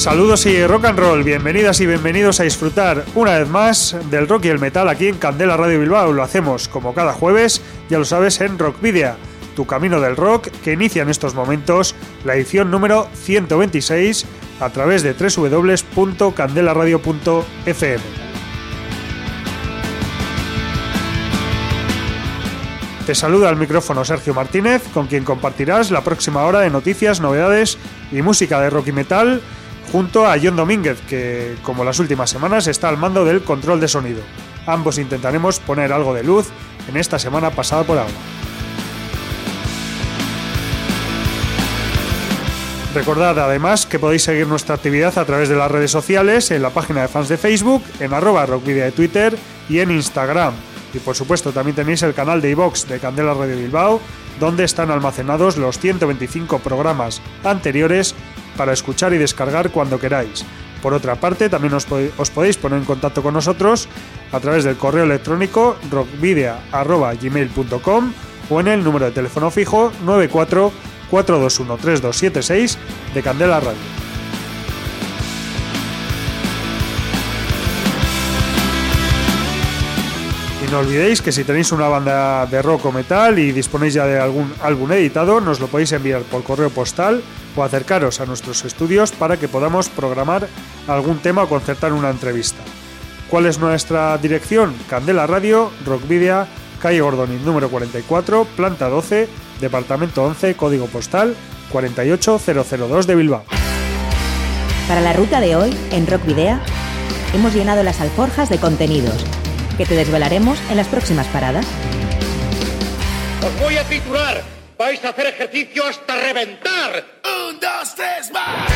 Saludos y rock and roll, bienvenidas y bienvenidos a disfrutar una vez más del rock y el metal aquí en Candela Radio Bilbao. Lo hacemos como cada jueves, ya lo sabes, en Rockvidia, tu camino del rock que inicia en estos momentos la edición número 126 a través de www.candelaradio.fm. Te saluda al micrófono Sergio Martínez, con quien compartirás la próxima hora de noticias, novedades y música de rock y metal junto a John Domínguez, que como las últimas semanas está al mando del control de sonido. Ambos intentaremos poner algo de luz en esta semana pasada por ahora. Recordad además que podéis seguir nuestra actividad a través de las redes sociales, en la página de fans de Facebook, en arroba rockvidia de Twitter y en Instagram. Y por supuesto también tenéis el canal de iVox de Candela Radio Bilbao, donde están almacenados los 125 programas anteriores para escuchar y descargar cuando queráis. Por otra parte, también os, podéis poner en contacto con nosotros a través del correo electrónico rockvidia.gmail.com o en el número de teléfono fijo 94 421 3276 de Candela Radio. No olvidéis que si tenéis una banda de rock o metal y disponéis ya de algún álbum editado, nos lo podéis enviar por correo postal o acercaros a nuestros estudios para que podamos programar algún tema o concertar una entrevista. ¿Cuál es nuestra dirección? Candela Radio, Rockvidia, calle Gordoniz número 44, planta 12, departamento 11, código postal 48002 de Bilbao. Para la ruta de hoy, en Rockvidea, hemos llenado las alforjas de contenidos que te desvelaremos en las próximas paradas. Os voy a titular. Vais a hacer ejercicio hasta reventar. Un, dos, tres, más.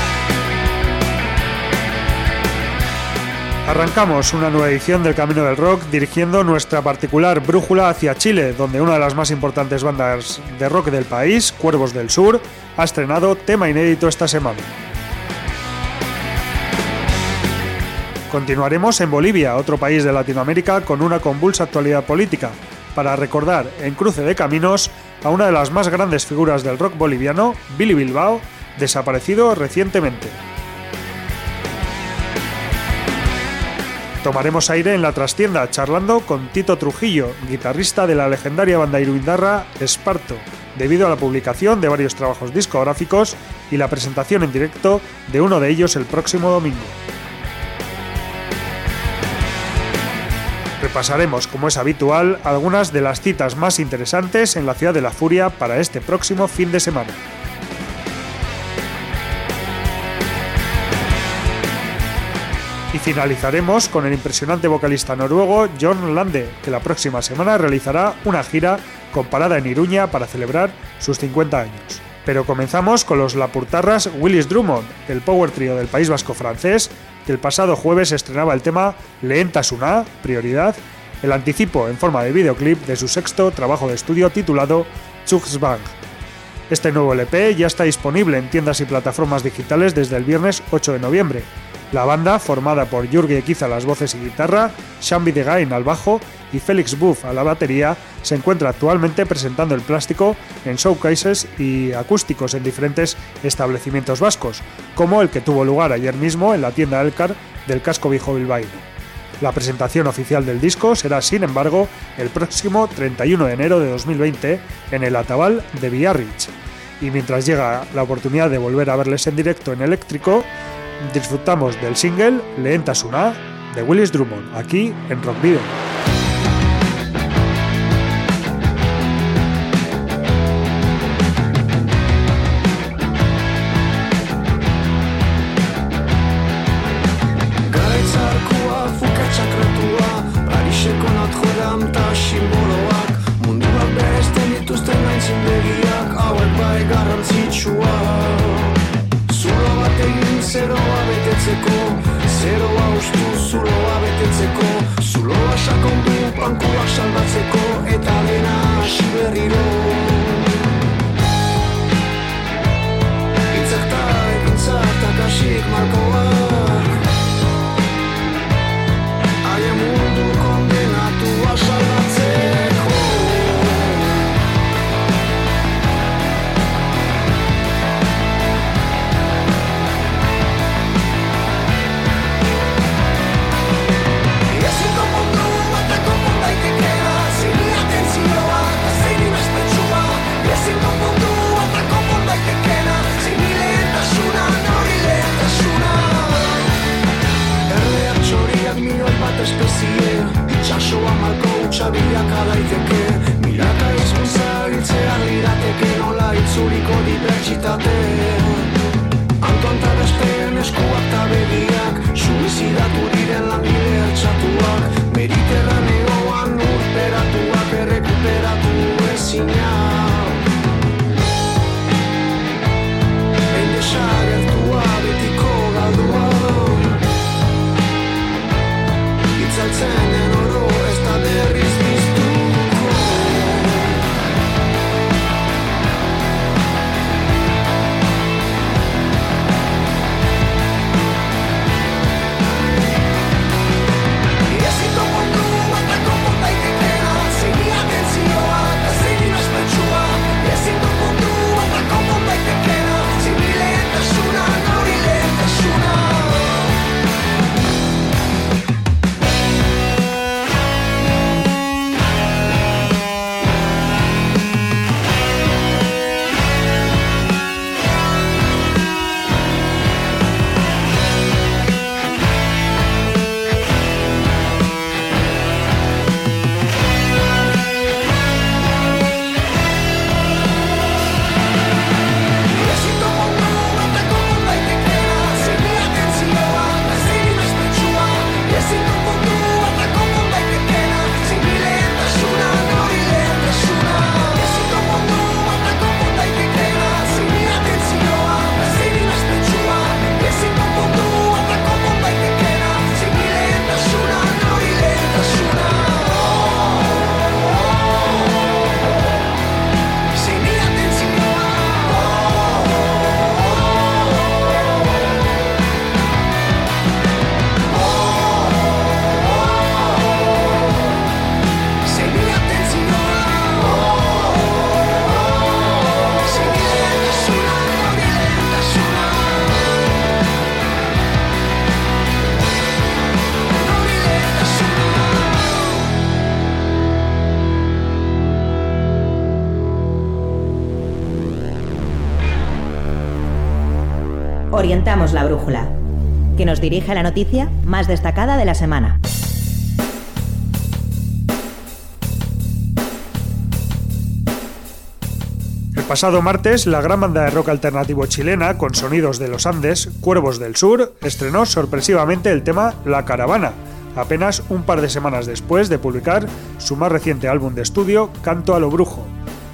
Arrancamos una nueva edición del Camino del Rock dirigiendo nuestra particular brújula hacia Chile, donde una de las más importantes bandas de rock del país, Cuervos del Sur, ha estrenado tema inédito esta semana. Continuaremos en Bolivia, otro país de Latinoamérica con una convulsa actualidad política, para recordar en cruce de caminos a una de las más grandes figuras del rock boliviano, Billy Bilbao, desaparecido recientemente. Tomaremos aire en la trastienda charlando con Tito Trujillo, guitarrista de la legendaria banda iruindarra Esparto, debido a la publicación de varios trabajos discográficos y la presentación en directo de uno de ellos el próximo domingo. Repasaremos, como es habitual, algunas de las citas más interesantes en la ciudad de la Furia para este próximo fin de semana. Y finalizaremos con el impresionante vocalista noruego John Lande, que la próxima semana realizará una gira con parada en Iruña para celebrar sus 50 años. Pero comenzamos con los lapurtarras Willis Drummond, el power trio del País Vasco francés, que el pasado jueves estrenaba el tema Leenta Suna, Prioridad, el anticipo en forma de videoclip de su sexto trabajo de estudio titulado Bang. Este nuevo LP ya está disponible en tiendas y plataformas digitales desde el viernes 8 de noviembre. La banda, formada por Jürgen Equiza a las voces y guitarra, Shambi Degain al bajo y Félix Buff a la batería, se encuentra actualmente presentando el plástico en showcases y acústicos en diferentes establecimientos vascos, como el que tuvo lugar ayer mismo en la tienda Elcar del casco viejo Bilbao. La presentación oficial del disco será, sin embargo, el próximo 31 de enero de 2020 en el Atabal de Villarrich. Y mientras llega la oportunidad de volver a verles en directo en eléctrico, disfrutamos del single Leenta Suna de Willis Drummond, aquí en Rock. scaturire alla mille acciature Orientamos la brújula, que nos dirige a la noticia más destacada de la semana. El pasado martes, la gran banda de rock alternativo chilena, con sonidos de los Andes, Cuervos del Sur, estrenó sorpresivamente el tema La Caravana, apenas un par de semanas después de publicar su más reciente álbum de estudio, Canto a lo Brujo.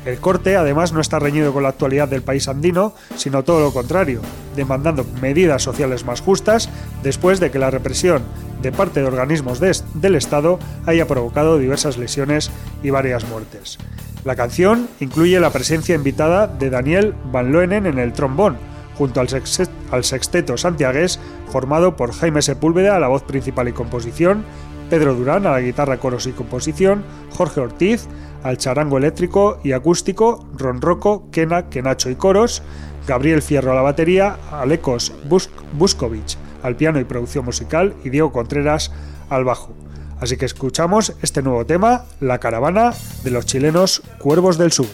El corte además no está reñido con la actualidad del país andino, sino todo lo contrario, demandando medidas sociales más justas después de que la represión de parte de organismos de- del Estado haya provocado diversas lesiones y varias muertes. La canción incluye la presencia invitada de Daniel Van Loenen en el trombón, junto al, sexe- al sexteto santiagués formado por Jaime Sepúlveda a la voz principal y composición, Pedro Durán a la guitarra, coros y composición, Jorge Ortiz al charango eléctrico y acústico, Ron Rocco, Kena, Kenacho y coros, Gabriel Fierro a la batería, Alekos Bus- Buskovich al piano y producción musical y Diego Contreras al bajo. Así que escuchamos este nuevo tema, La caravana de los chilenos Cuervos del Sur.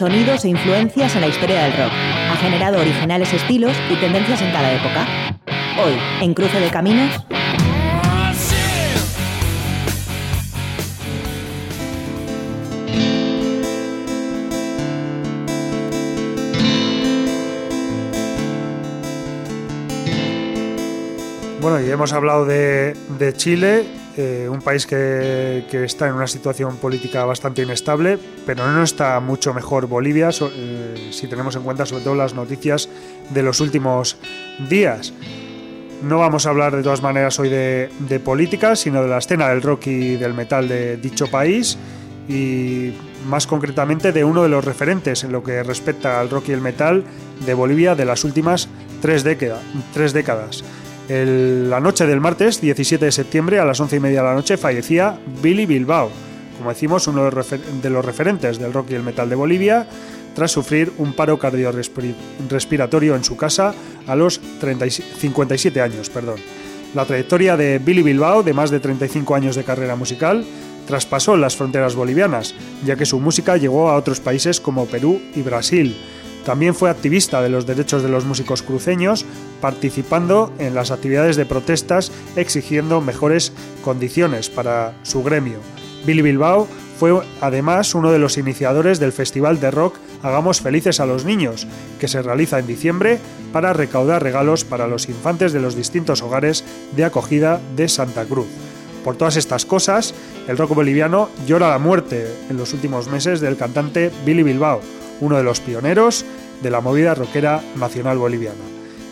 Sonidos e influencias en la historia del rock. Ha generado originales estilos y tendencias en cada época. Hoy, en Cruce de Caminos, Bueno, y hemos hablado de, de Chile, eh, un país que, está en una situación política bastante inestable, pero no está mucho mejor Bolivia, eh, si tenemos en cuenta sobre todo las noticias de los últimos días. No vamos a hablar de todas maneras hoy de, de política, sino de la escena del rock y del metal de dicho país y más concretamente de uno de los referentes en lo que respecta al rock y el metal de Bolivia de las últimas tres décadas. La noche del martes 17 de septiembre a las 11 y media de la noche fallecía Billy Bilbao, como decimos, uno de los referentes del rock y el metal de Bolivia, tras sufrir un paro cardiorrespiratorio en su casa a los 30 y- 57 años. Perdón. La trayectoria de Billy Bilbao, de más de 35 años de carrera musical, traspasó las fronteras bolivianas, ya que su música llegó a otros países como Perú y Brasil. También fue activista de los derechos de los músicos cruceños, participando en las actividades de protestas exigiendo mejores condiciones para su gremio. Billy Bilbao fue además uno de los iniciadores del festival de rock Hagamos felices a los niños, que se realiza en diciembre para recaudar regalos para los infantes de los distintos hogares de acogida de Santa Cruz. Por todas estas cosas, el rock boliviano llora la muerte en los últimos meses del cantante Billy Bilbao, uno de los pioneros de la movida rockera nacional boliviana.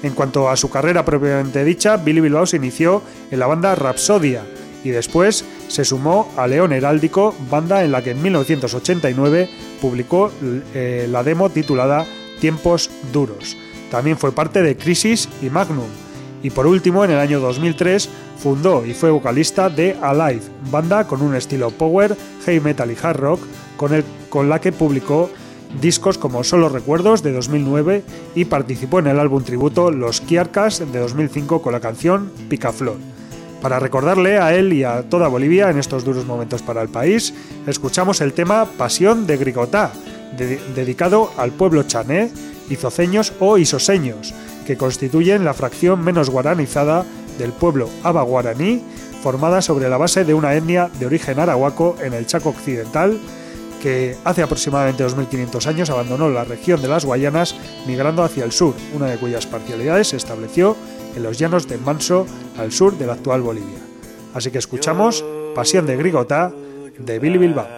En cuanto a su carrera propiamente dicha, Billy Bilbao se inició en la banda Rapsodia y después se sumó a León Heráldico, banda en la que en 1989 publicó eh, la demo titulada Tiempos Duros. También fue parte de Crisis y Magnum. Y por último, en el año 2003, fundó y fue vocalista de Alive, banda con un estilo power, heavy metal y hard rock, con, el, con la que publicó discos como Solo Recuerdos de 2009 y participó en el álbum tributo Los Kiarcas de 2005 con la canción Picaflor. Para recordarle a él y a toda Bolivia en estos duros momentos para el país, escuchamos el tema Pasión de Grigotá, de- dedicado al pueblo chané, izoceños o isoseños, que constituyen la fracción menos guaranizada del pueblo aba guaraní, formada sobre la base de una etnia de origen arahuaco en el Chaco Occidental, que hace aproximadamente 2.500 años abandonó la región de las Guayanas migrando hacia el sur, una de cuyas parcialidades se estableció en los llanos de Manso, al sur de la actual Bolivia. Así que escuchamos Pasión de Grigotá de Billy Bilbao.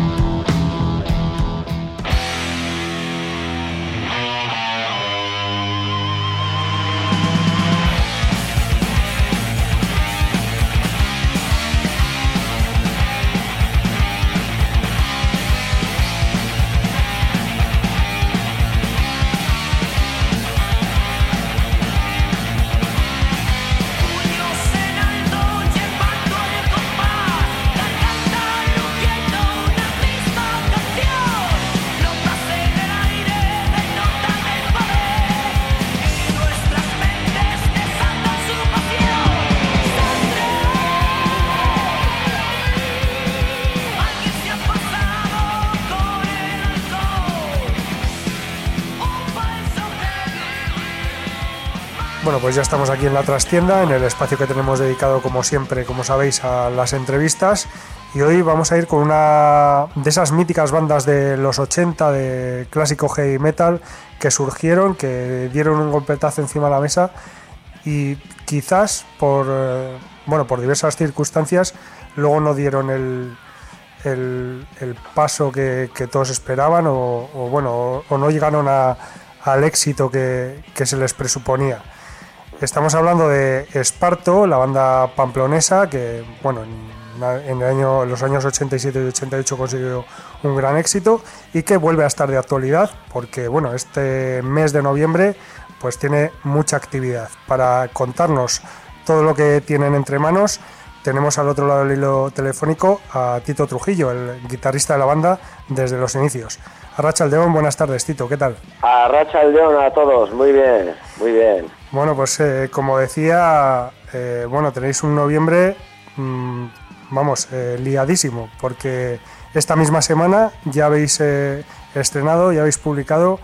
Pues ya estamos aquí en la trastienda, en el espacio que tenemos dedicado, como siempre, como sabéis, a las entrevistas. Y hoy vamos a ir con una de esas míticas bandas de los 80 de clásico heavy metal que surgieron, que dieron un golpetazo encima de la mesa y quizás por, eh, bueno, por diversas circunstancias luego no dieron el, el, el paso que, que todos esperaban o, o, bueno, o, o no llegaron a- al éxito que, que se les presuponía. Estamos hablando de Esparto, la banda pamplonesa que, bueno, en, el año, en los años 87 y 88 consiguió un gran éxito y que vuelve a estar de actualidad porque, bueno, este mes de noviembre pues tiene mucha actividad. Para contarnos todo lo que tienen entre manos, tenemos al otro lado del hilo telefónico a Tito Trujillo, el guitarrista de la banda desde los inicios. Arracha Aldeón, buenas tardes, Tito, ¿qué tal? A Racha el León a todos, muy bien, muy bien. Bueno, pues eh, como decía, eh, bueno, tenéis un noviembre, mm, vamos, eh, liadísimo, porque esta misma semana ya habéis eh, estrenado, ya habéis publicado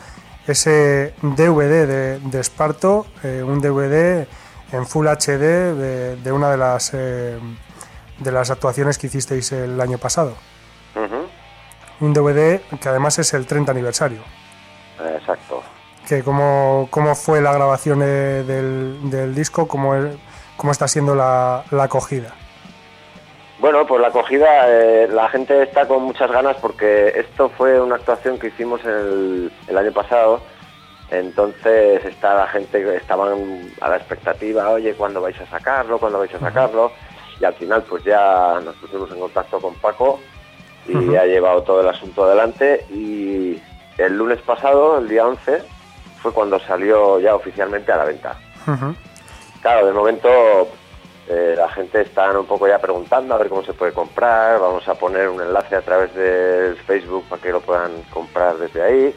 ese DVD de, de Esparto, eh, un DVD en Full HD de, de una de las, eh, de las actuaciones que hicisteis el año pasado. Un DVD que además es el 30 aniversario. Exacto. Que cómo, cómo fue la grabación del, del disco, cómo, es- cómo está siendo la, la acogida. Bueno, pues la acogida, eh, la gente está con muchas ganas porque esto fue una actuación que hicimos el, el año pasado, entonces está la gente, estaban a la expectativa, oye, ¿cuándo vais a sacarlo? ¿Cuándo vais a sacarlo? Y al final pues ya nos pusimos en contacto con Paco y ha llevado todo el asunto adelante y el lunes pasado, el día 11, fue cuando salió ya oficialmente a la venta. Claro, de momento eh, la gente está un poco ya preguntando a ver cómo se puede comprar. Vamos a poner un enlace a través del Facebook para que lo puedan comprar desde ahí.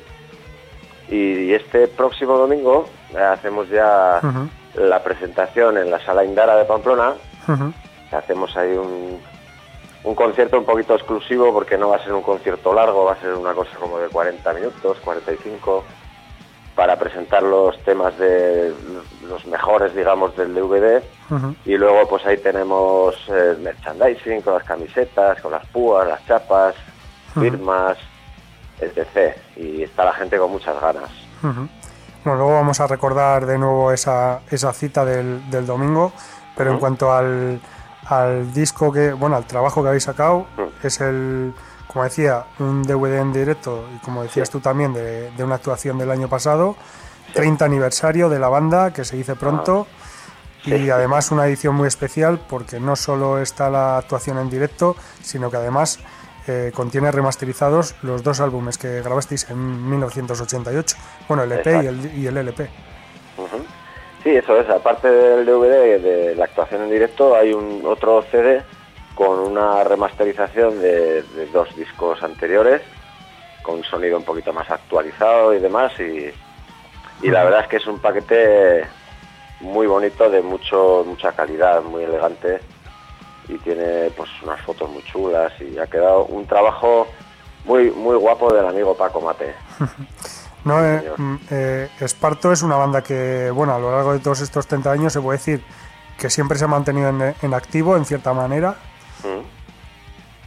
Y este próximo domingo eh, hacemos ya la presentación en la sala Indara de Pamplona. Hacemos ahí un, un concierto un poquito exclusivo porque no va a ser un concierto largo, va a ser una cosa como de 40 minutos, 45, para presentar los temas de los mejores, digamos, del DVD. Y luego pues ahí tenemos eh, merchandising con las camisetas, con las púas, las chapas, firmas, etc. Y está la gente con muchas ganas. Bueno, luego vamos a recordar de nuevo esa, esa cita del, del domingo, Pero en cuanto al, al disco que, bueno, al trabajo que habéis sacado, es el, como decía, un DVD en directo y como decías Sí. tú también de, de una actuación del año pasado, 30 aniversario de la banda que se dice pronto. Y Ah. Sí. además una edición muy especial porque no solo está la actuación en directo, sino que además eh, contiene remasterizados los dos álbumes que grabasteis en 1988. Bueno, el EP y el, y el LP. Ujú. Sí, eso es. Aparte del DVD de la actuación en directo, hay un otro CD con una remasterización de, de dos discos anteriores, con un sonido un poquito más actualizado y demás. Y, y la verdad es que es un paquete muy bonito, de mucho mucha calidad, muy elegante y tiene pues unas fotos muy chulas y ha quedado un trabajo muy muy guapo del amigo Paco Mate. No, eh, mm, eh, Esparto es una banda que, bueno, a lo largo de todos estos 30 años se puede decir que siempre se ha mantenido en, en activo en cierta manera, ¿Mm?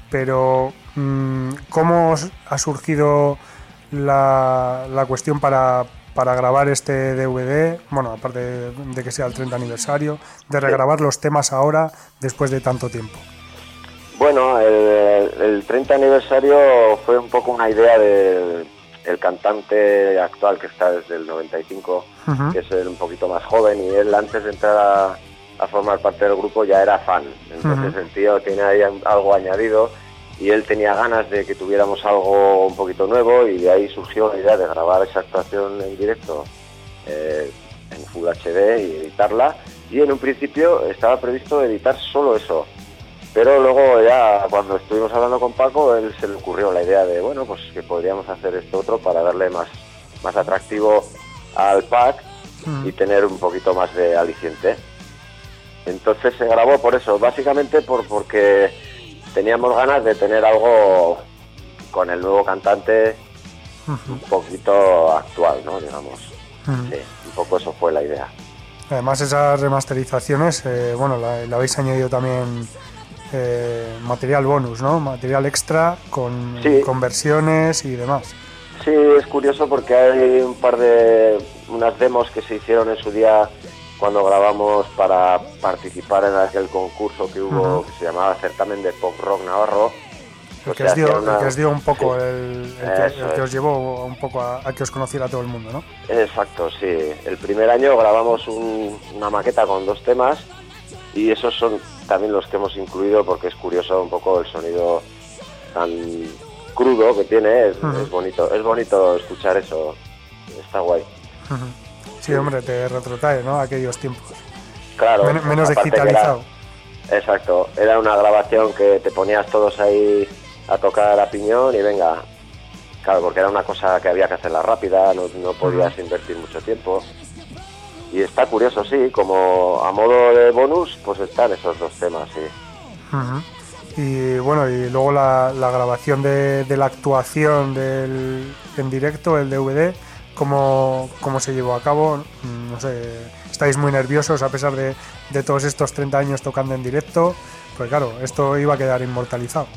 pero mm, ¿cómo ha surgido la, la cuestión para, para grabar este DVD? Bueno, aparte de, de que sea el 30 aniversario, de regrabar los temas ahora después de tanto tiempo. Bueno, el, el 30 aniversario fue un poco una idea del el cantante actual que está desde el 95, Ujú. que es él un poquito más joven y él antes de entrar a, a formar parte del grupo ya era fan. Entonces Ujú. el tío tiene ahí algo añadido y él tenía ganas de que tuviéramos algo un poquito nuevo y de ahí surgió la idea de grabar esa actuación en directo eh, en Full HD y editarla. Y en un principio estaba previsto editar solo eso. Pero luego ya cuando estuvimos hablando con Paco, él se le ocurrió la idea de, bueno, pues que podríamos hacer esto otro para darle más, más atractivo al pack y tener un poquito más de aliciente. Entonces se grabó por eso, básicamente por porque teníamos ganas de tener algo con el nuevo cantante un poquito actual, ¿no? Digamos. Sí, un poco eso fue la idea. Además esas remasterizaciones, eh, bueno, la- le habéis añadido también eh, material bonus, ¿no? Material extra con, Sí. con versiones y demás. Sí, es curioso porque hay un par de unas demos que se hicieron en su día cuando grabamos para participar en aquel concurso que hubo Ujú. que se llamaba Certamen de Pop Rock Navarro. El Pues que, os dio, el una- que os dio un poco, Sí. el, el que, el que os llevó un poco a, a que os conociera todo el mundo, ¿no? Exacto, sí. El primer año grabamos un- una maqueta con dos temas y esos son también los que hemos incluido porque es curioso un poco el sonido tan crudo que tiene. Es, Ujú. es bonito, es bonito escuchar eso. Está guay. Ujú. Sí, hombre, te retrotrae, ¿no? Aquellos tiempos. Claro. Men- menos que era- digitalizado. Exacto, era una grabación que te ponías todos ahí a tocar a piñón y venga. Claro, porque era una cosa que había que hacerla rápida, no, no podías invertir mucho tiempo. Y está curioso, sí, como a modo de bonus, pues están esos dos temas, sí. Y bueno, y luego la, la grabación de, de la actuación del, en directo, el DVD, ¿cómo, cómo se llevó a cabo? Mm, No sé, estáis muy nerviosos a pesar de, de todos estos 30 años tocando en directo. Pues claro, esto iba a quedar inmortalizado.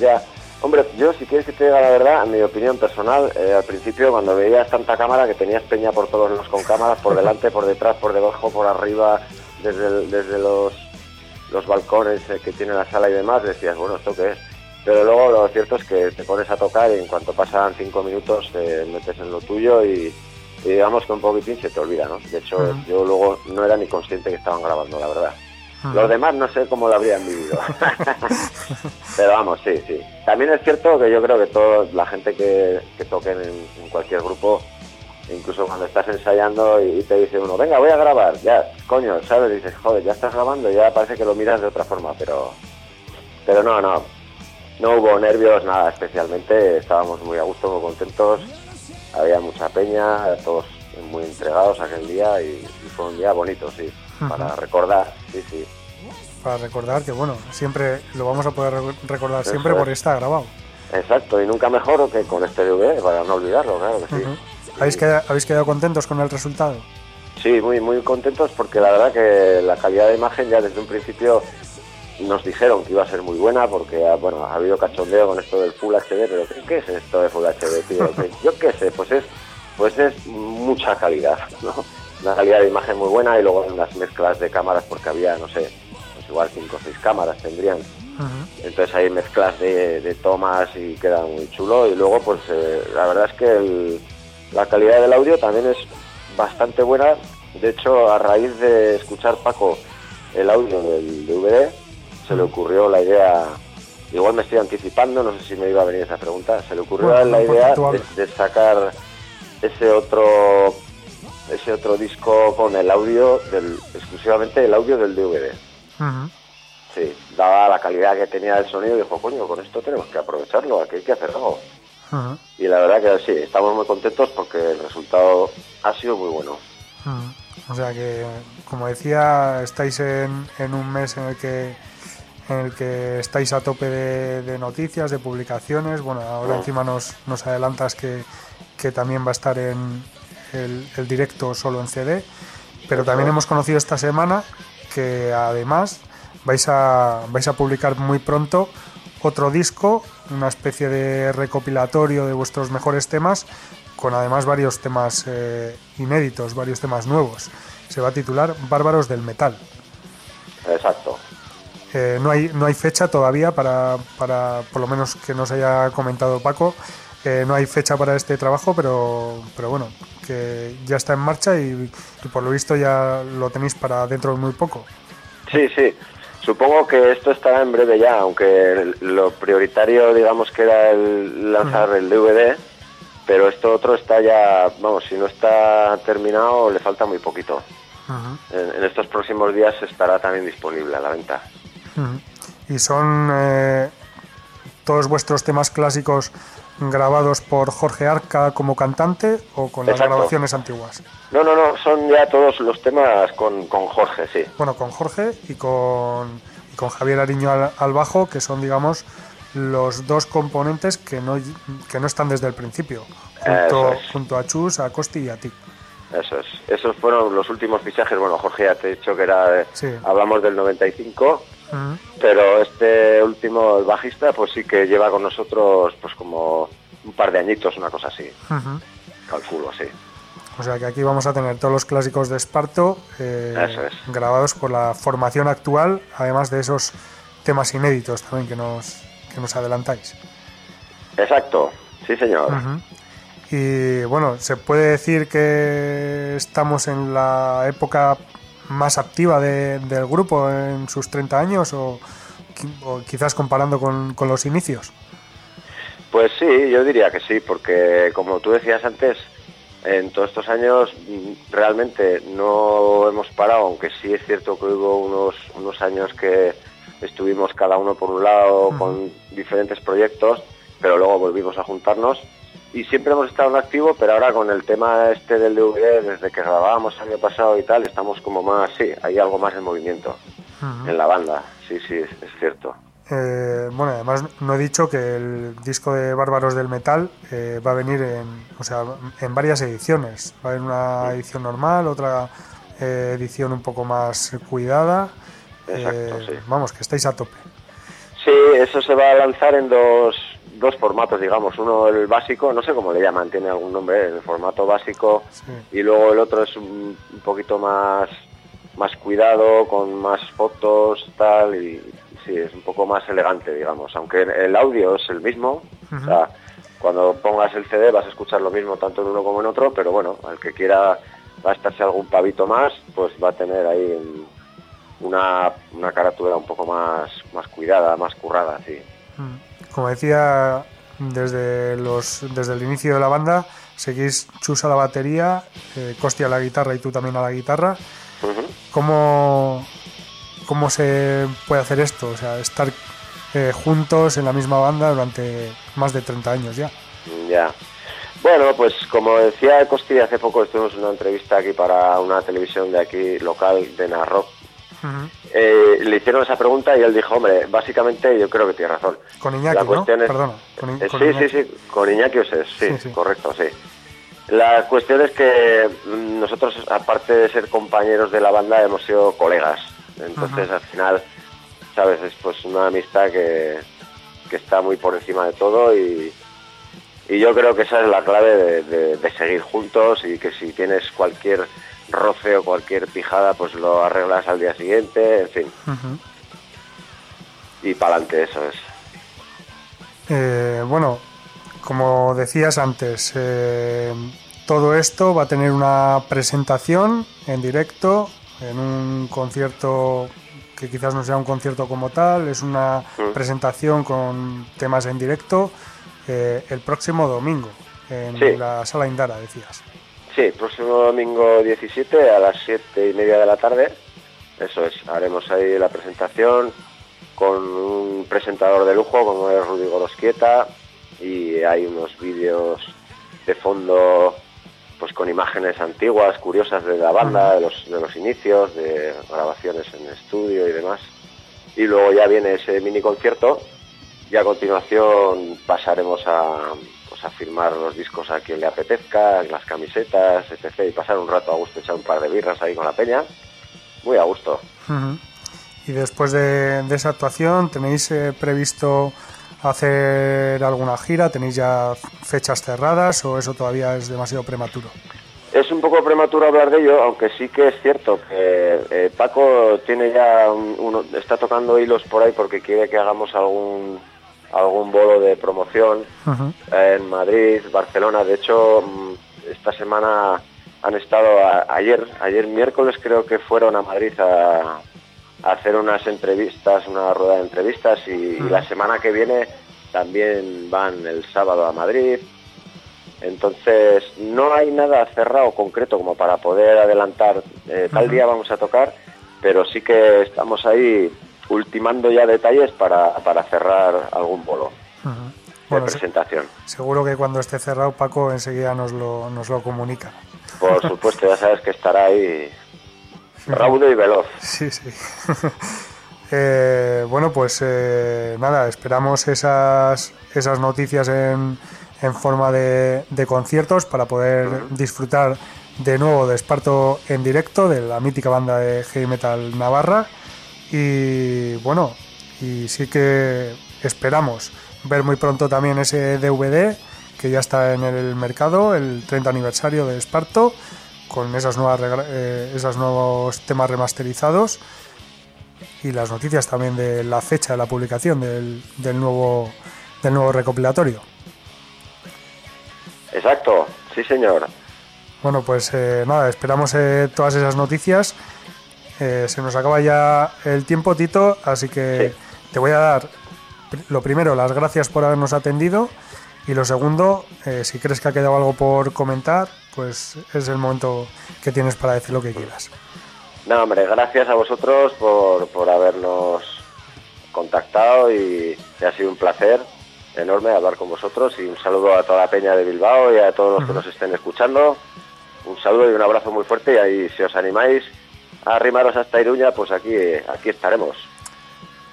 Ya, hombre, yo si quieres que te diga la verdad, en mi opinión personal, eh, al principio cuando veías tanta cámara que tenías peña por todos los con cámaras, por delante, por detrás, por debajo, por arriba, desde, desde los, los balcones eh, que tiene la sala y demás, decías, bueno, ¿esto qué es? Pero luego lo cierto es que te pones a tocar y en cuanto pasan cinco minutos te metes en lo tuyo y, y digamos que un poquitín se te olvida, ¿no? De hecho, yo luego no era ni consciente que estaban grabando, la verdad. Los demás no sé cómo lo habrían vivido. Pero vamos, sí, sí. También es cierto que yo creo que toda la gente que, que toquen en, en cualquier grupo, incluso cuando estás ensayando y, y te dice uno, venga, voy a grabar, ya, coño, ¿sabes? Dices, joder, ya estás grabando, ya parece que lo miras de otra forma, pero, pero no, no. No hubo nervios, nada especialmente, estábamos muy a gusto, muy contentos, había mucha peña, todos muy entregados aquel día y, y fue un día bonito, sí, para recordar, sí, sí. Para recordar que, bueno, siempre lo vamos a poder re- recordar Eso siempre es. porque está grabado. Exacto, y nunca mejor que con este DVD, para no olvidarlo, claro que sí. ¿Habéis, queda- ¿Habéis quedado contentos con el resultado? Sí, muy, muy contentos porque la verdad que la calidad de imagen ya desde un principio nos dijeron que iba a ser muy buena porque ah, bueno ha habido cachondeo con esto del Full HD, pero ¿qué, es esto de Full HD, tío? Yo qué sé, pues es pues es mucha calidad, ¿no? Una calidad de imagen muy buena y luego unas mezclas de cámaras porque había, no sé, igual cinco o seis cámaras tendrían. Entonces hay mezclas de, de tomas y queda muy chulo. Y luego, pues eh, la verdad es que el- la calidad del audio también es bastante buena. De hecho, a raíz de escuchar Paco el audio del DVD, se le ocurrió la idea. Igual me estoy anticipando, no sé si me iba a venir esa pregunta. Se le ocurrió Bueno, la idea de, sacar ese otro ese otro disco con el audio del exclusivamente el audio del DVD. Sí, daba la calidad que tenía el sonido y dijo, coño, con esto tenemos que aprovecharlo, aquí hay que hacer algo. Y la verdad que sí, estamos muy contentos porque el resultado ha sido muy bueno. O sea que, como decía, estáis en, en un mes en el que en el que estáis a tope de, de noticias, de publicaciones. Bueno, ahora Mm. encima nos, nos adelantas que, que también va a estar en el, el directo solo en CD. Pero también hemos conocido esta semana que además vais a, vais a publicar muy pronto otro disco, una especie de recopilatorio de vuestros mejores temas, con además varios temas eh, inéditos, varios temas nuevos. Se va a titular Bárbaros del Metal. Exacto. Eh, no, hay, no hay fecha todavía para, para, por lo menos que nos haya comentado Paco, eh, no hay fecha para este trabajo, pero, pero bueno, que ya está en marcha y, y por lo visto ya lo tenéis para dentro de muy poco. Sí, sí. Supongo que esto estará en breve ya, aunque lo prioritario, digamos, que era el lanzar el DVD, pero esto otro está ya, vamos, si no está terminado, le falta muy poquito. En, en estos próximos días estará también disponible a la venta. Y son eh, todos vuestros temas clásicos grabados por Jorge Arca como cantante o con las grabaciones antiguas. No, no, no, son ya todos los temas con, con Jorge, sí. Bueno, con Jorge y con, y con Javier Ariño al, al bajo, que son, digamos, los dos componentes que no, que no están desde el principio, junto, es. junto a Chus, a Costi y a ti. Eso es. Esos fueron los últimos fichajes. Bueno, Jorge ya te he dicho que era, Sí. hablamos del 95, Pero este último, el bajista, pues sí que lleva con nosotros pues como un par de añitos, una cosa así, Ujú. calculo, sí. O sea que aquí vamos a tener todos los clásicos de Esparto eh, es. grabados por la formación actual, además de esos temas inéditos también que nos, que nos adelantáis. Exacto, sí señor. Y bueno, se puede decir que estamos en la época más activa de- del grupo en sus 30 años o, qui- o quizás comparando con, con los inicios. Pues sí, yo diría que sí, porque como tú decías antes, en todos estos años mm, realmente no hemos parado, aunque sí es cierto que hubo unos, unos años que estuvimos cada uno por un lado con diferentes proyectos, pero luego volvimos a juntarnos y siempre hemos estado en activo, pero ahora con el tema este del DVD, desde que grabábamos el año pasado y tal, estamos como más, sí, hay algo más en movimiento en la banda, sí, sí, es, es cierto. Eh, bueno, además no he dicho que el disco de Bárbaros del Metal eh, va a venir en, o sea, en varias ediciones. Va a haber una edición normal, otra eh, edición un poco más cuidada. Exacto, Eh, sí. Vamos, que estáis a tope. Sí, eso se va a lanzar en dos, dos formatos, digamos. Uno el básico, no sé cómo le llaman, tiene algún nombre, el formato básico. Sí. Y luego el otro es un, un poquito más, más cuidado, con más fotos, tal. Y sí, es un poco más elegante, digamos. Aunque el audio es el mismo. O sea, cuando pongas el CD vas a escuchar lo mismo tanto en uno como en otro. Pero bueno, al que quiera gastarse algún pavito más, pues va a tener ahí un- una, una carátula un poco más, más cuidada, más currada, sí. Como decía, desde, los, desde el inicio de la banda, seguís Chus a la batería, eh, Costi a la guitarra y tú también a la guitarra. ¿Cómo, ¿Cómo se puede hacer esto? O sea, estar eh, juntos en la misma banda durante más de 30 años ya. Ya. Bueno, pues como decía Costi, hace poco estuvimos en una entrevista aquí para una televisión de aquí local de Narrock. Ujú. Eh, le hicieron esa pregunta y él dijo, hombre, básicamente yo creo que tiene razón. Con Iñaki, La ¿no? cuestión es- Perdona. Con, I- Eh, con sí, Iñaki. sí, sí, con Iñaki Oses, sí, Sí, sí. correcto, sí. La cuestión es que mm, nosotros, aparte de ser compañeros de la banda, hemos sido colegas. Entonces, al final, ¿sabes? Es pues una amistad que, que está muy por encima de todo y, y yo creo que esa es la clave de, de- de seguir juntos y que si tienes cualquier roce o cualquier pijada, pues lo arreglas al día siguiente, en fin. Y para adelante, eso es. Eh, bueno, como decías antes, eh, todo esto va a tener una presentación en directo, en un concierto que quizás no sea un concierto como tal, es una Mm. presentación con temas en directo eh, el próximo domingo en Sí. la sala Indara, decías. Sí, próximo domingo 17 a las 7 y media de la tarde. Eso es, haremos ahí la presentación con un presentador de lujo como es Rudy Gorosquieta y hay unos vídeos de fondo pues con imágenes antiguas, curiosas de la banda, de los, de los inicios, de grabaciones en estudio y demás. Y luego ya viene ese mini concierto y a continuación pasaremos a, a firmar los discos a quien le apetezca, las camisetas, etc. Y pasar un rato a gusto, echar un par de birras ahí con la peña. Muy a gusto. Y después de, de esa actuación, ¿tenéis eh, previsto hacer alguna gira? ¿Tenéis ya fechas cerradas o eso todavía es demasiado prematuro? Es un poco prematuro hablar de ello, aunque sí que es cierto que eh, Paco tiene ya un- uno, está tocando hilos por ahí porque quiere que hagamos algún algún bolo de promoción en Madrid, Barcelona. De hecho, mm, esta semana han estado a- ayer, ayer miércoles creo que fueron a Madrid a, a hacer unas entrevistas, una rueda de entrevistas y, y la semana que viene también van el sábado a Madrid. Entonces, no hay nada cerrado concreto como para poder adelantar eh, tal día vamos a tocar, pero sí que estamos ahí ultimando ya detalles para, para cerrar algún bolo de Bueno, presentación. seguro que cuando esté cerrado Paco enseguida nos lo, nos lo comunica. Por supuesto, ya sabes que estará ahí raudo y veloz. Sí, sí. Eh, bueno, pues eh, nada, esperamos esas, esas noticias en, en forma de, de conciertos para poder disfrutar de nuevo de Esparto en directo, de la mítica banda de heavy metal Navarra. Y bueno, y sí que esperamos ver muy pronto también ese DVD que ya está en el mercado, el 30 aniversario de Esparto, con esas nuevas eh, esos nuevos temas remasterizados y las noticias también de la fecha de la publicación del, del nuevo del nuevo recopilatorio. Exacto, sí señor. Bueno, pues eh, nada, esperamos eh, todas esas noticias. Eh, se nos acaba ya el tiempo, Tito, así que Sí. te voy a dar lo primero, las gracias por habernos atendido y lo segundo, eh, si crees que ha quedado algo por comentar, pues es el momento que tienes para decir lo que quieras. No, hombre, gracias a vosotros por, por habernos contactado y, y ha sido un placer enorme hablar con vosotros y un saludo a toda la peña de Bilbao y a todos los que nos estén escuchando. Un saludo y un abrazo muy fuerte y ahí si os animáis arrimaros hasta Iruña, pues aquí, aquí estaremos,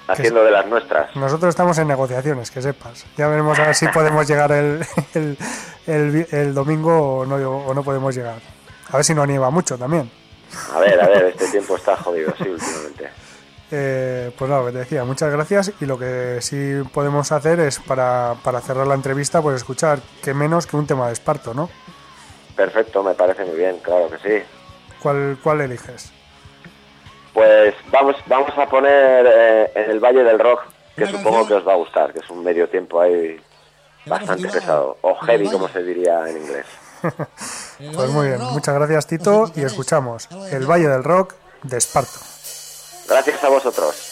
haciendo de las nuestras. Nosotros estamos en negociaciones, que sepas. Ya veremos a ver si podemos llegar el, el, el domingo o no, o no podemos llegar. A ver si no nieva mucho también. A ver, a ver, este tiempo está jodido, sí, últimamente. Eh, pues nada, lo que te decía, muchas gracias. Y lo que sí podemos hacer es para, para cerrar la entrevista, pues escuchar que menos que un tema de esparto, ¿no? Perfecto, me parece muy bien, claro que sí. ¿Cuál, cuál eliges? Pues vamos, vamos a poner eh, en el Valle del Rock, que Una supongo canción. que os va a gustar, que es un medio tiempo ahí bastante pesado, o heavy como se diría en inglés. Pues muy bien, muchas gracias Tito y escuchamos El Valle del Rock de Esparto. Gracias a vosotros.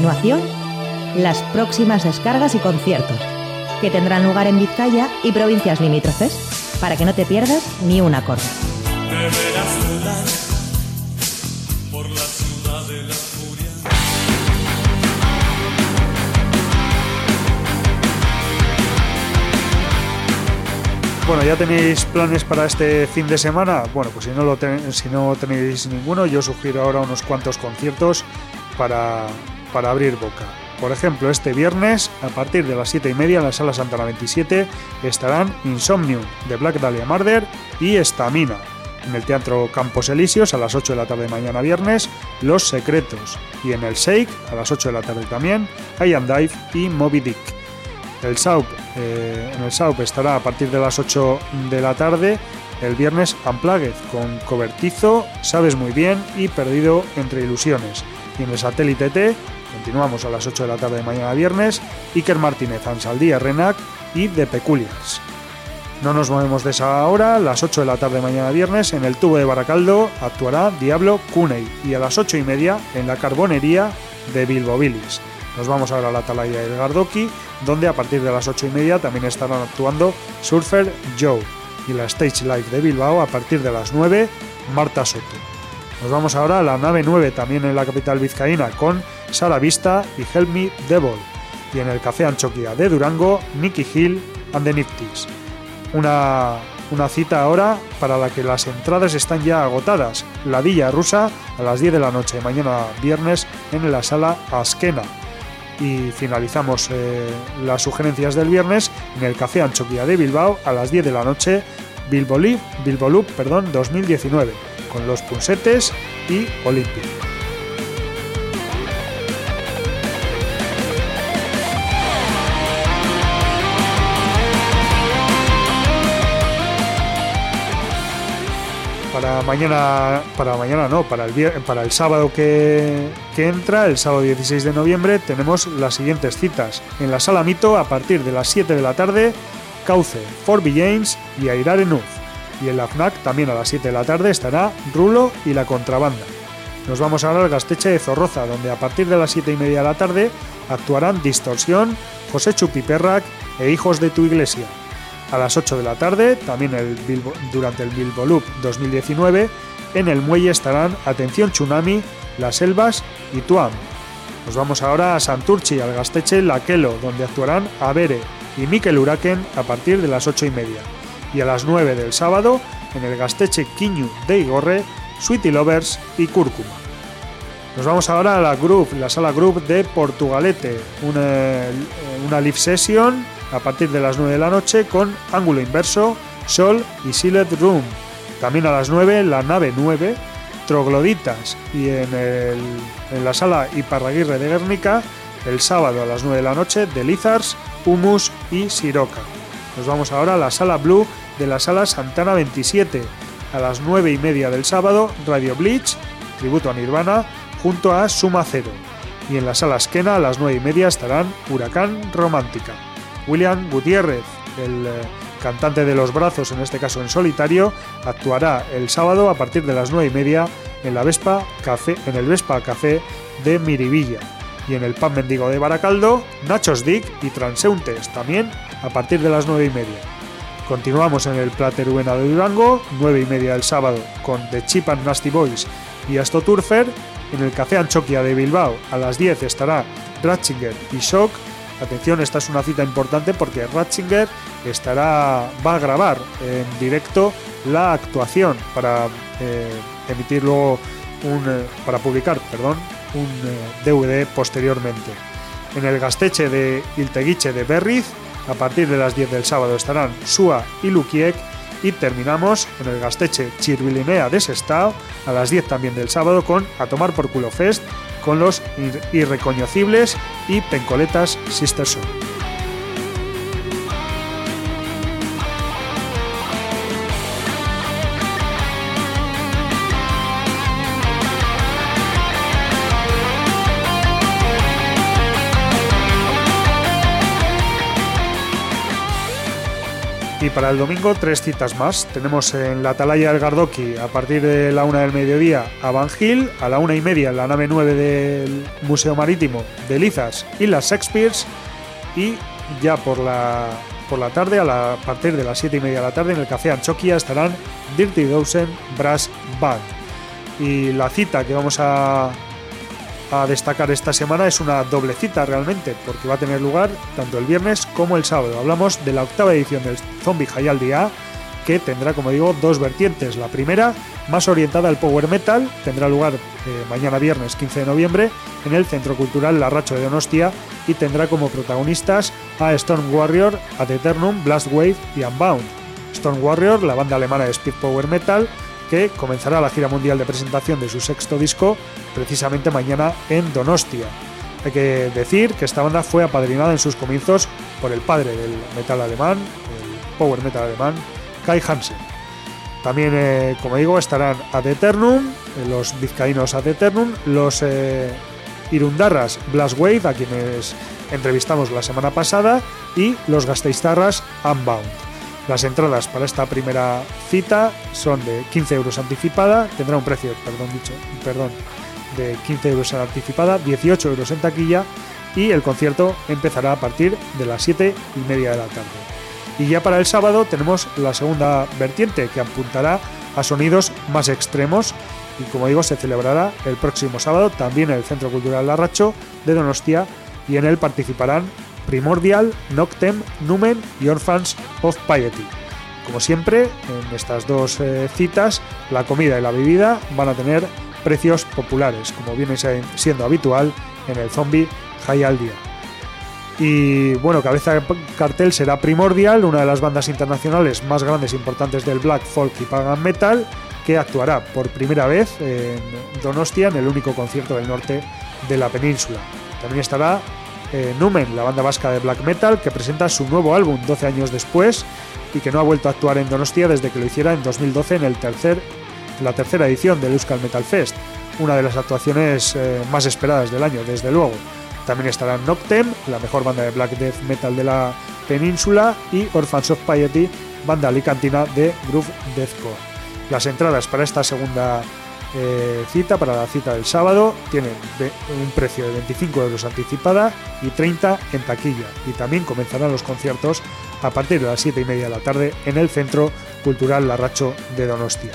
continuación las próximas descargas y conciertos, que tendrán lugar en Vizcaya y provincias limítrofes, para que no te pierdas ni un acorde. Bueno, ¿ya tenéis planes para este fin de semana? Bueno, pues si no tenéis ninguno, yo sugiero ahora unos cuantos conciertos para para abrir boca. Por ejemplo, este viernes, a partir de las 7 y media en la Sala Santana 27, estarán Insomnium de Black Dahlia Murder y Estamina. En el Teatro Campos Elíseos, a las 8 de la tarde mañana viernes, Los Secretos. Y en el Shake, a las 8 de la tarde también, I Am Dive y Moby Dick. El Saup, eh, en el Saup estará a partir de las 8 de la tarde el viernes Amplaguez con Cobertizo, Sabes Muy Bien y Perdido entre Ilusiones. En el Satélite T continuamos a las 8 de la tarde de mañana viernes, Iker Martínez, Ansaldía Renac y The Peculiars. No nos movemos de esa hora, a las 8 de la tarde de mañana viernes en el tubo de Baracaldo actuará Diablo Cuney y a las 8 y media en la carbonería de Bilbo Billis. Nos vamos ahora a la Atalaya del Gardoki, donde a partir de las 8 y media también estarán actuando Surfer Joe y la Stage Live de Bilbao a partir de las 9, Marta Soto. Nos vamos ahora a la nave 9, también en la capital vizcaína, con Sara Vista y Help Me Devil. Y en el Café Anchoquia de Durango, Nicky Hill and the Nifties. Una, una cita ahora para la que las entradas están ya agotadas. La Villa Rusa a las 10 de la noche, mañana viernes, en la sala Askena. Y finalizamos eh, las sugerencias del viernes en el Café Anchoquia de Bilbao a las 10 de la noche, Bilbo, Li- Bilbo Loop perdón, 2019, con los Punsetes y Olimpia. Para mañana, para mañana no, para el, para el sábado que, que entra, el sábado 16 de noviembre, tenemos las siguientes citas. En la Sala Mito, a partir de las 7 de la tarde, Cauce, Forby James y Airare Nuz. Y en la FNAC, también a las 7 de la tarde, estará Rulo y la Contrabanda. Nos vamos ahora al Gasteche de Zorroza, donde a partir de las 7 y media de la tarde actuarán Distorsión, José Chupiperrac e Hijos de tu Iglesia. A las 8 de la tarde, también durante el Bilbo Loop 2019, en el muelle estarán Atención Tsunami, Las Selvas y Tuam. Nos vamos ahora a Santurchi, al Gasteche Laquelo, donde actuarán Avere y Mikel Uraken a partir de las 8 y media. Y a las 9 del sábado, en el Gasteche Quiñu de Igorre, Sweetie Lovers y Cúrcuma. Nos vamos ahora a la Group, la sala Group de Portugalete, una, una live session a partir de las 9 de la noche con Ángulo Inverso, Sol y Silent Room. También a las 9 la nave 9, Trogloditas y en, el- en la sala Iparraguirre de Guernica el sábado a las 9 de la noche de Lizards, Humus y Siroca. Nos vamos ahora a la sala Blue de la sala Santana 27. A las 9 y media del sábado, Radio Bleach, tributo a Nirvana, junto a Suma Cero. Y en la sala Esquena a las 9 y media estarán Huracán Romántica. William Gutiérrez, el eh, cantante de Los Brazos, en este caso en solitario, actuará el sábado a partir de las 9 y media en, la Vespa Café, en el Vespa Café de Miribilla. Y en el Pan Mendigo de Baracaldo, Nachos Dick y Transeuntes, también a partir de las 9 y media. Continuamos en el Plateruena de Durango, 9 y media del sábado, con The Chip and Nasty Boys y Asto Turfer. En el Café Anchoquia de Bilbao, a las 10 estará Ratzinger y Shock. Atención, esta es una cita importante porque Ratzinger estará, va a grabar en directo la actuación para eh, emitir luego un, eh, para publicar, perdón, un eh, DVD posteriormente. En el Gasteche de Ilteguiche de Berriz, a partir de las 10 del sábado estarán Sua y Lukiek y terminamos en el Gasteche Chirvilinea de Sestao a las 10 también del sábado con A Tomar por Culo Fest con los ir- irreconocibles y pencoletas Sister Soul. Para el domingo tres citas más. Tenemos en la Atalaya del Gardoki a partir de la una del mediodía a Van Hill, a la una y media en la nave 9 del Museo Marítimo de Lizas y las Shakespeares y ya por la, por la tarde, a, la- a partir de las siete y media de la tarde en el Café Anchoquia estarán Dirty Dozen Brass Band. Y la cita que vamos a, a destacar esta semana es una doble cita realmente, porque va a tener lugar tanto el viernes como el sábado. Hablamos de la octava edición del Zombie Hayaldi A que tendrá, como digo, dos vertientes. La primera, más orientada al power metal, tendrá lugar eh, mañana viernes 15 de noviembre en el Centro Cultural Larracho de Donostia y tendrá como protagonistas a Storm Warrior, Ad Eternum, Blast Wave y Unbound. Storm Warrior, la banda alemana de speed power metal, que comenzará la gira mundial de presentación de su sexto disco precisamente mañana en Donostia. Hay que decir que esta banda fue apadrinada en sus comienzos por el padre del metal alemán, el power metal alemán, Kai Hansen. También, eh, como digo, estarán Ad Eternum, eh, los vizcaínos Ad Eternum, los eh, Irundarras Blast Wave, a quienes entrevistamos la semana pasada, y los Gasteiztarras Unbound. Las entradas para esta primera cita son de 15 euros anticipada, tendrá un precio, perdón, dicho, perdón, de 15 euros anticipada, 18 euros en taquilla y el concierto empezará a partir de las 7 y media de la tarde. Y ya para el sábado tenemos la segunda vertiente que apuntará a sonidos más extremos y como digo se celebrará el próximo sábado también en el Centro Cultural Larracho de Donostia y en él participarán Primordial, Noctem, Numen y Orphans of Piety. Como siempre, en estas dos eh, citas, la comida y la bebida van a tener precios populares, como viene siendo habitual en el Zombie High al. Y bueno, cabeza de cartel será Primordial, una de las bandas internacionales más grandes e importantes del black folk y pagan metal, que actuará por primera vez en Donostia en el único concierto del norte de la península. También estará eh, Numen, la banda vasca de black metal, que presenta su nuevo álbum 12 años después y que no ha vuelto a actuar en Donostia desde que lo hiciera en 2012 en el tercer, la tercera edición del Euskal Metal Fest, una de las actuaciones eh, más esperadas del año, desde luego. También estarán Noctem, la mejor banda de black death metal de la península, y Orphans of Piety, banda alicantina de groove deathcore. Las entradas para esta segunda eh, cita, para la cita del sábado, tienen un precio de 25 euros anticipada y 30 en taquilla. Y también comenzarán los conciertos a partir de las 7 y media de la tarde en el Centro Cultural Larracho de Donostia.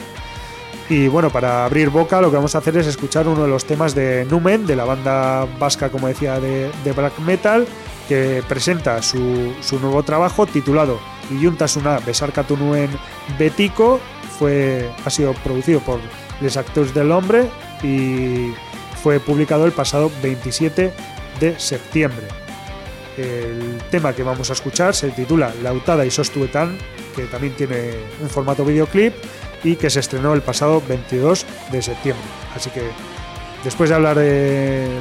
Y bueno, para abrir boca lo que vamos a hacer es escuchar uno de los temas de Numen, de la banda vasca, como decía, de, de black metal, que presenta su, su nuevo trabajo titulado Iuntasuna Besarkatu Nuen Betiko. Fue, ha sido producido por Les Actors del Hombre y fue publicado el pasado 27 de septiembre. El tema que vamos a escuchar se titula Lautada y Sostuetan, que también tiene un formato videoclip y que se estrenó el pasado 22 de septiembre. Así que después de hablar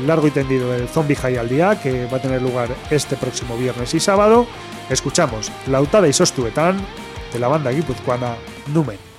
largo y tendido del Zombie High al día, que va a tener lugar este próximo viernes y sábado, escuchamos Lautada y Sostuetan de la banda guipuzcoana Numen.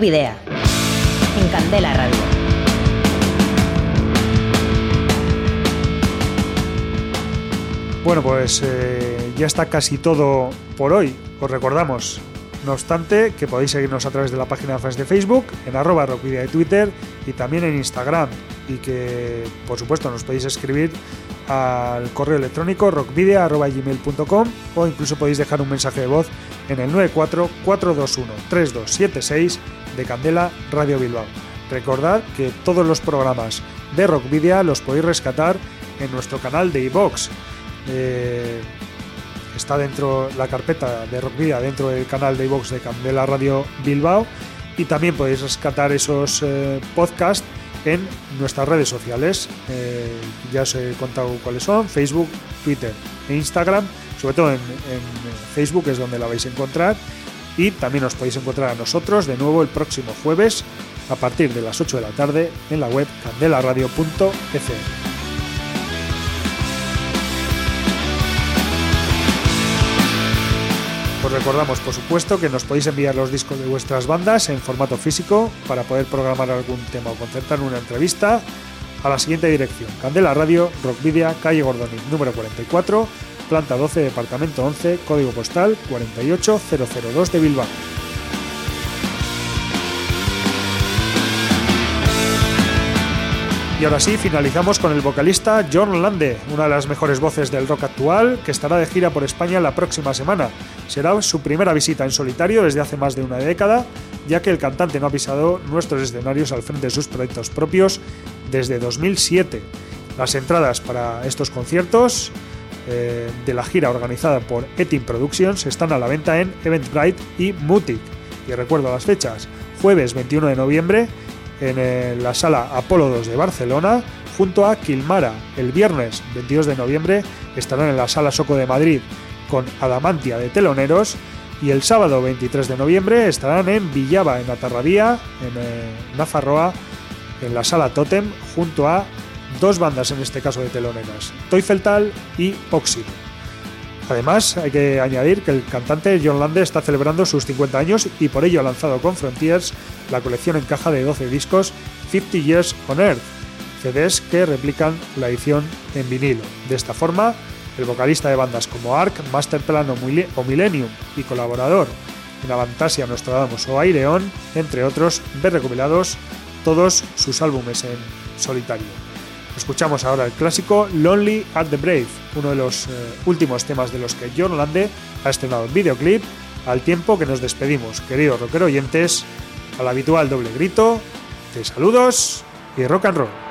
Video. En Candela Radio. Bueno, pues eh, ya está casi todo por hoy. Os recordamos, no obstante, que podéis seguirnos a través de la página de fans de Facebook, en arroba rockvidia de Twitter y también en Instagram. Y que, por supuesto, nos podéis escribir al correo electrónico rockvidia.gmail.com o incluso podéis dejar un mensaje de voz en el 94-421-3276 de Candela Radio Bilbao. Recordad que todos los programas de Rockvidia los podéis rescatar en nuestro canal de iVox. Eh, está dentro la carpeta de Rockvidia dentro del canal de iVox de Candela Radio Bilbao y también podéis rescatar esos eh, podcasts en nuestras redes sociales. Eh, ya os he contado cuáles son, Facebook, Twitter e Instagram. Sobre todo en, en Facebook es donde la vais a encontrar. Y también os podéis encontrar a nosotros de nuevo el próximo jueves a partir de las 8 de la tarde en la web candelaradio.fm. Os recordamos, por supuesto, que nos podéis enviar los discos de vuestras bandas en formato físico para poder programar algún tema o concertar una entrevista a la siguiente dirección: Candela Radio, Rockvidia, calle Gordoniz, número 44, planta 12, departamento 11, código postal 48002 de Bilbao. Y ahora sí, finalizamos con el vocalista John Lande, una de las mejores voces del rock actual, que estará de gira por España la próxima semana. Será su primera visita en solitario desde hace más de una década, ya que el cantante no ha pisado nuestros escenarios al frente de sus proyectos propios desde 2007. Las entradas para estos conciertos eh, de la gira organizada por Etin Productions están a la venta en Eventbrite y Mutic. Y recuerdo las fechas, jueves 21 de noviembre en eh, la sala Apolo 2 de Barcelona, junto a Kilmara. El viernes 22 de noviembre estarán en la sala Soco de Madrid con Adamantia de Teloneros y el sábado 23 de noviembre estarán en Villaba, en Atarrabía, en eh, Nafarroa, en la sala Totem, junto a dos bandas en este caso de teloneras, Toifeltal y Óxido. Además, hay que añadir que el cantante John Lande está celebrando sus 50 años y por ello ha lanzado con Frontiers la colección en caja de 12 discos 50 Years on Earth, CDs que replican la edición en vinilo. De esta forma, el vocalista de bandas como Ark, Masterplan o Millennium y colaborador en Avantasia, Nostradamus o Aireon, entre otros, ve recopilados todos sus álbumes en solitario. Escuchamos ahora el clásico Lonely at the Brave, uno de los eh, últimos temas de los que John Lande ha estrenado el videoclip, al tiempo que nos despedimos, queridos rockero oyentes, al habitual doble grito de saludos y rock and roll.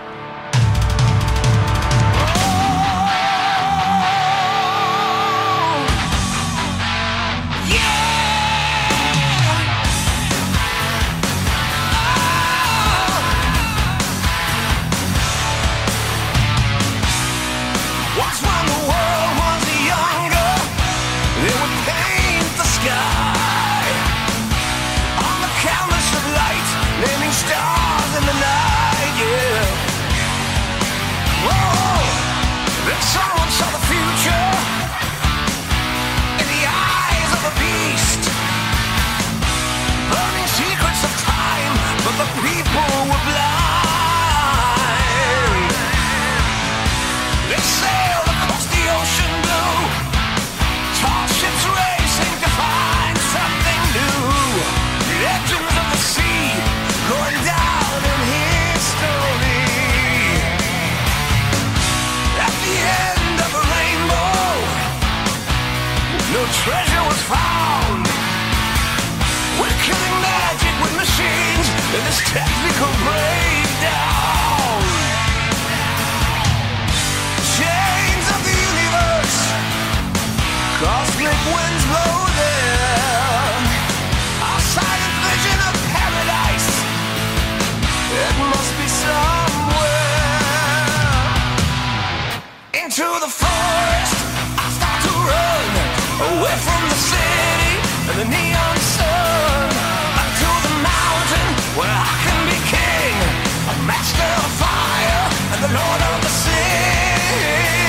Technical breakdown. Chains of the universe, cosmic winds blow vision of paradise, it must be somewhere. Into the forest, I start to run away from the city and the neon sun. Where I can be king, a master of fire and the lord of the sings.